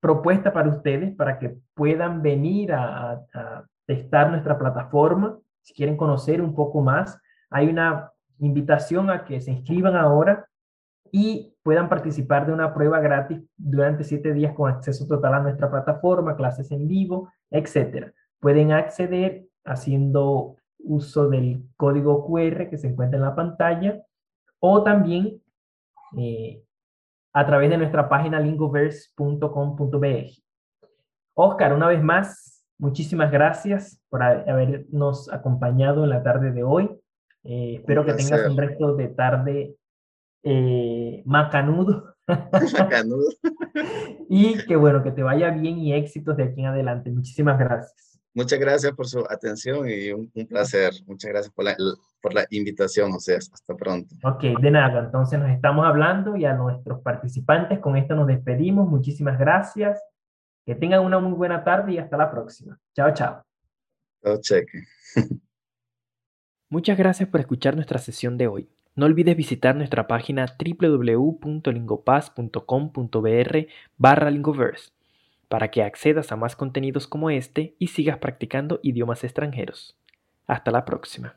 propuesta para ustedes para que puedan venir a, testar nuestra plataforma. Si quieren conocer un poco más, hay una invitación a que se inscriban ahora y puedan participar de una prueba gratis durante siete días con acceso total a nuestra plataforma, clases en vivo, etc. Pueden acceder haciendo uso del código QR que se encuentra en la pantalla o también eh, a través de nuestra página lingoverse.com.br. Oscar, una vez más, muchísimas gracias por habernos acompañado en la tarde de hoy. Eh, espero que tengas un resto de tarde eh, macanudo. macanudo. y que bueno, que te vaya bien y éxitos de aquí en adelante. Muchísimas gracias. Muchas gracias por su atención y un, placer. Muchas gracias por la, por la invitación, o sea, hasta pronto. Ok, de nada. Entonces nos estamos hablando y a nuestros participantes con esto nos despedimos. Muchísimas gracias. Que tengan una muy buena tarde y hasta la próxima. Chao, chao. Chao, cheque. Muchas gracias por escuchar nuestra sesión de hoy. No olvides visitar nuestra página www.lingopaz.com.br barra lingoverse para que accedas a más contenidos como este y sigas practicando idiomas extranjeros. Hasta la próxima.